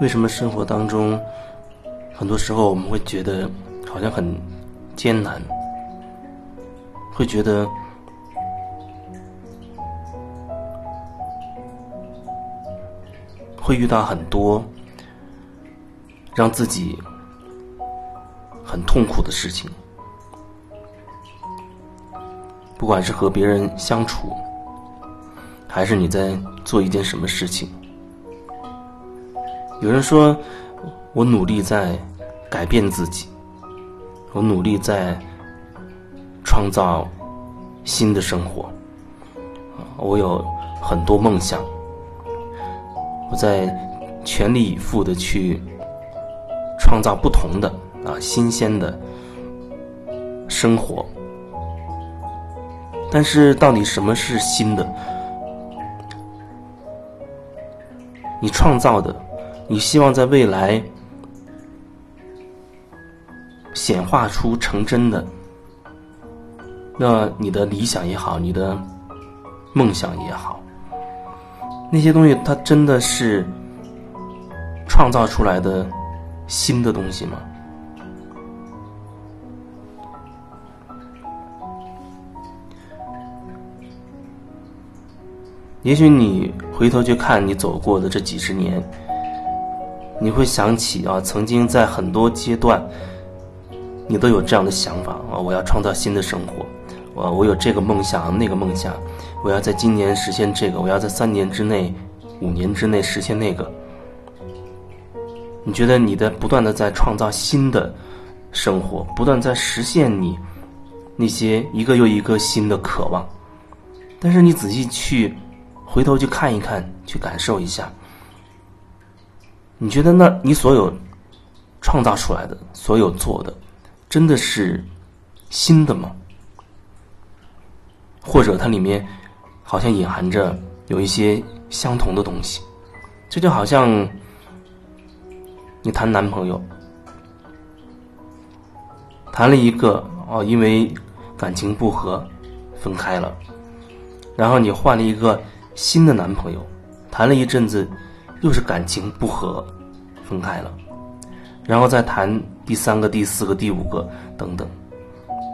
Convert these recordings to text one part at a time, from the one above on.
为什么生活当中，很多时候我们会觉得好像很艰难，会觉得会遇到很多让自己很痛苦的事情，不管是和别人相处，还是你在做一件什么事情。有人说，我努力在改变自己，我努力在创造新的生活，我有很多梦想，我在全力以赴的去创造不同的啊新鲜的生活。但是，到底什么是新的？你创造的？你希望在未来显化出成真的，那你的理想也好，你的梦想也好，那些东西它真的是创造出来的新的东西吗？也许你回头去看你走过的这几十年。你会想起啊，曾经在很多阶段，你都有这样的想法啊，我要创造新的生活，我我有这个梦想那个梦想，我要在今年实现这个，我要在三年之内、五年之内实现那个。你觉得你的不断的在创造新的生活，不断在实现你那些一个又一个新的渴望，但是你仔细去回头去看一看，去感受一下。你觉得，那你所有创造出来的、所有做的，真的是新的吗？或者它里面好像隐含着有一些相同的东西？这就好像你谈男朋友，谈了一个哦，因为感情不和分开了，然后你换了一个新的男朋友，谈了一阵子。又是感情不和，分开了，然后再谈第三个、第四个、第五个等等，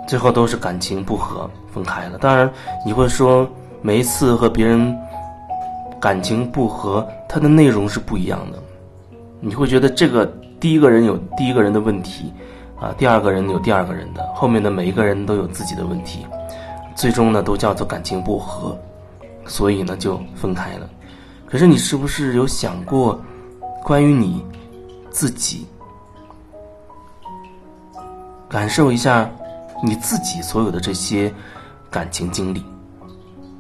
最后都是感情不和分开了。当然，你会说每一次和别人感情不和，它的内容是不一样的。你会觉得这个第一个人有第一个人的问题，啊，第二个人有第二个人的，后面的每一个人都有自己的问题，最终呢都叫做感情不和，所以呢就分开了。可是你是不是有想过，关于你自己，感受一下你自己所有的这些感情经历？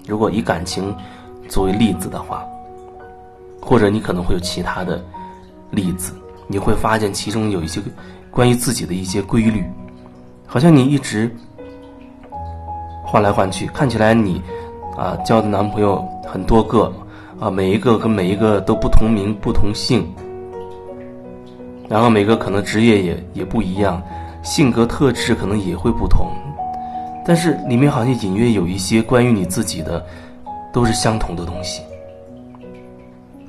如果以感情作为例子的话，或者你可能会有其他的例子，你会发现其中有一些关于自己的一些规律，好像你一直换来换去，看起来你啊交的男朋友很多个。啊，每一个跟每一个都不同名不同姓，然后每个可能职业也也不一样，性格特质可能也会不同，但是里面好像隐约有一些关于你自己的，都是相同的东西，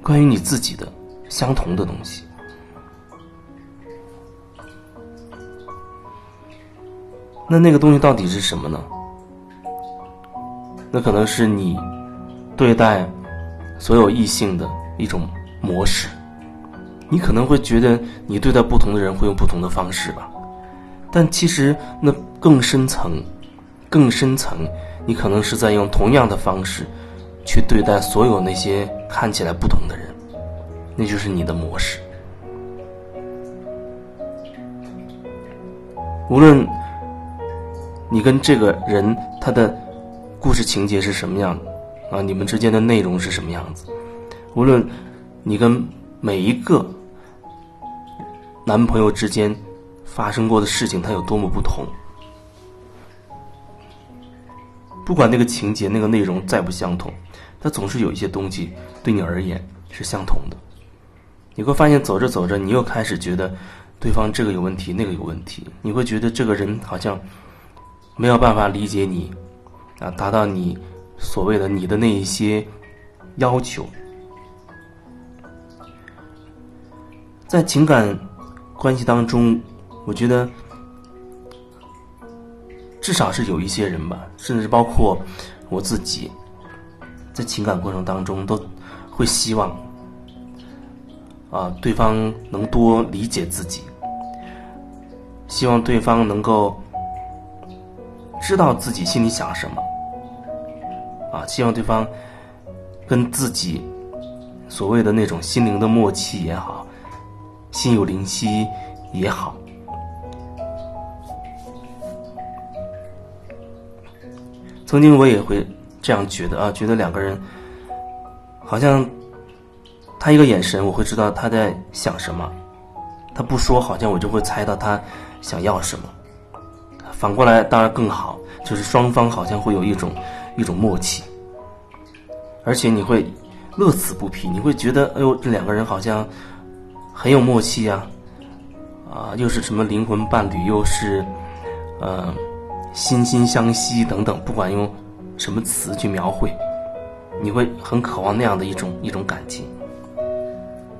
关于你自己的相同的东西，那那个东西到底是什么呢？那可能是你对待。所有异性的一种模式，你可能会觉得你对待不同的人会用不同的方式吧，但其实那更深层、更深层，你可能是在用同样的方式去对待所有那些看起来不同的人，那就是你的模式。无论你跟这个人他的故事情节是什么样的。啊，你们之间的内容是什么样子？无论你跟每一个男朋友之间发生过的事情，它有多么不同，不管那个情节、那个内容再不相同，它总是有一些东西对你而言是相同的。你会发现，走着走着，你又开始觉得对方这个有问题，那个有问题。你会觉得这个人好像没有办法理解你，啊，达到你。所谓的你的那一些要求，在情感关系当中，我觉得至少是有一些人吧，甚至包括我自己，在情感过程当中都会希望啊，对方能多理解自己，希望对方能够知道自己心里想什么，啊，希望对方跟自己所谓的那种心灵的默契也好。心有灵犀也好，曾经我也会这样觉得啊，觉得两个人好像他一个眼神，我会知道他在想什么；他不说，好像我就会猜到他想要什么。反过来当然更好，就是双方好像会有一种一种默契，而且你会乐此不疲，你会觉得哎呦，这两个人好像。很有默契呀，啊，又是什么灵魂伴侣，又是，呃，心心相惜等等，不管用什么词去描绘，你会很渴望那样的一种一种感情。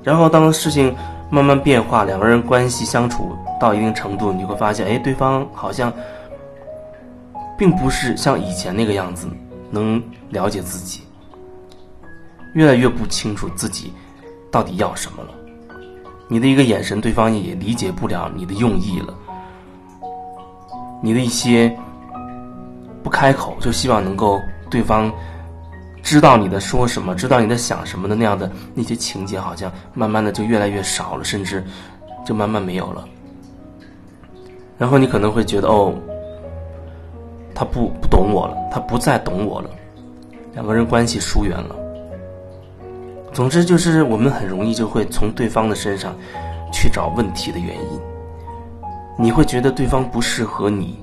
然后当事情慢慢变化，两个人关系相处到一定程度，你会发现，哎，对方好像并不是像以前那个样子，能了解自己，越来越不清楚自己到底要什么了。你的一个眼神，对方也理解不了你的用意了。你的一些不开口，就希望能够对方知道你在说什么，知道你在想什么的那样的那些情节，好像慢慢的就越来越少了，甚至就慢慢没有了。然后你可能会觉得，哦，他不不懂我了，他不再懂我了，两个人关系疏远了。总之，就是我们很容易就会从对方的身上去找问题的原因。你会觉得对方不适合你，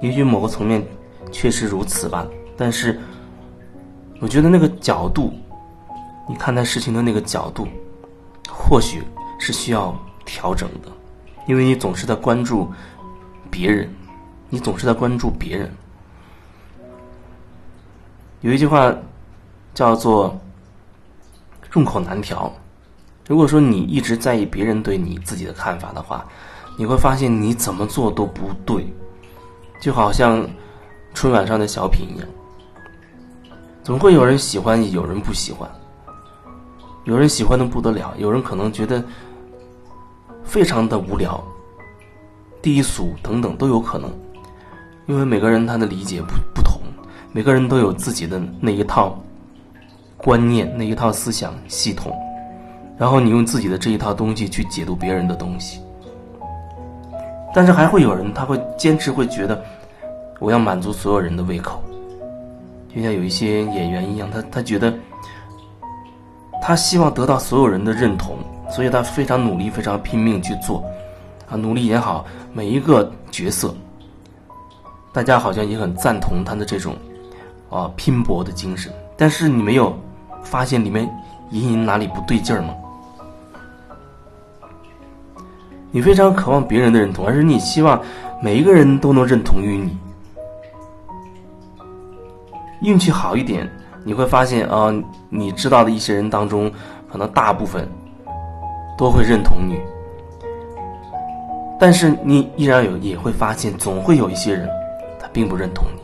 也许某个层面确实如此吧。但是，我觉得那个角度，你看待事情的那个角度，或许是需要调整的，因为你总是在关注别人，你总是在关注别人。有一句话叫做。众口难调。如果说你一直在意别人对你自己的看法的话，你会发现你怎么做都不对，就好像春晚上的小品一样，总会有人喜欢，有人不喜欢，有人喜欢的不得了，有人可能觉得非常的无聊、低俗等等都有可能，因为每个人他的理解不不同，每个人都有自己的那一套。观念那一套思想系统，然后你用自己的这一套东西去解读别人的东西，但是还会有人他会坚持会觉得我要满足所有人的胃口，就像有一些演员一样，他他觉得他希望得到所有人的认同，所以他非常努力，非常拼命去做啊，努力也好，每一个角色，大家好像也很赞同他的这种啊拼搏的精神，但是你没有。发现里面隐隐哪里不对劲儿吗？你非常渴望别人的认同，而是你希望每一个人都能认同于你。运气好一点，你会发现啊，你知道的一些人当中，可能大部分都会认同你。但是你依然有也会发现，总会有一些人并不认同你。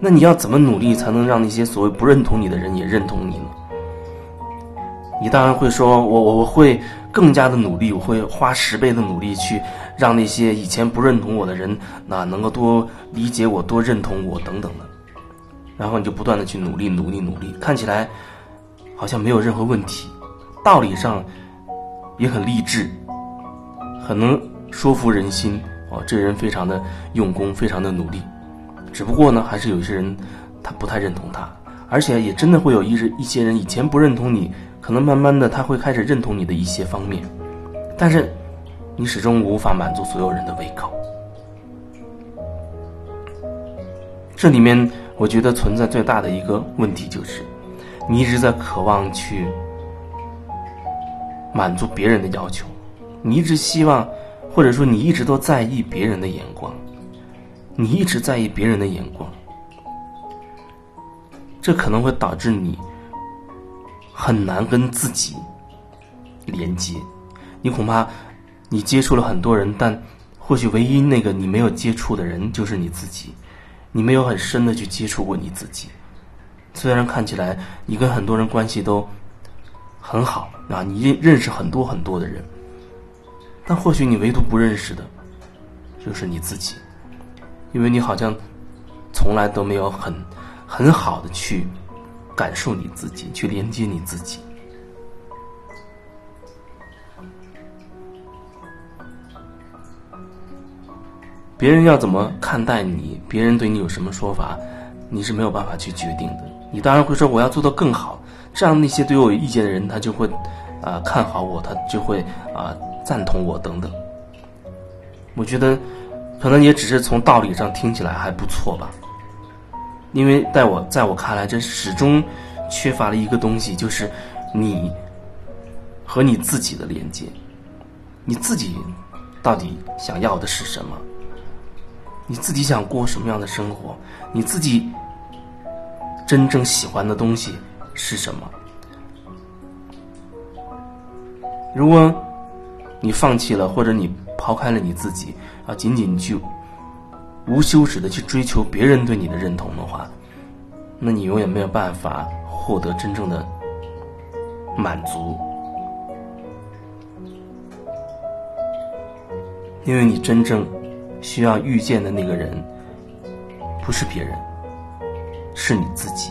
那你要怎么努力才能让那些所谓不认同你的人也认同你呢？你当然会说，我我我会更加的努力，我会花十倍的努力去让那些以前不认同我的人，那能够多理解我、多认同我等等的。然后你就不断的去努力、努力、努力，看起来好像没有任何问题，道理上也很励志，很能说服人心。哦，这人非常的用功，非常的努力。只不过呢，还是有一些人，他不太认同他，而且也真的会有一一些人以前不认同你，可能慢慢的他会开始认同你的一些方面，但是你始终无法满足所有人的胃口。这里面我觉得存在最大的一个问题就是，你一直在渴望去满足别人的要求，你一直希望，或者说你一直都在意别人的眼光。你一直在意别人的眼光，这可能会导致你很难跟自己连接。你恐怕你接触了很多人，但或许唯一那个你没有接触的人就是你自己。你没有很深的去接触过你自己。虽然看起来你跟很多人关系都很好啊，你认认识很多很多的人，但或许你唯独不认识的，就是你自己，因为你好像从来都没有很很好的去感受你自己，去连接你自己。别人要怎么看待你，别人对你有什么说法，你是没有办法去决定的。你当然会说我要做到更好，这样那些对我有意见的人，他就会啊看好我，他就会啊赞同我等等。我觉得可能也只是从道理上听起来还不错吧，因为在我在我看来，这始终缺乏了一个东西，就是你和你自己的连接。你自己到底想要的是什么？你自己想过什么样的生活？你自己真正喜欢的东西是什么？如果你放弃了，或者你抛开了你自己，啊，仅仅去无休止的去追求别人对你的认同的话，那你永远没有办法获得真正的满足，因为你真正。需要遇见的那个人，不是别人，是你自己。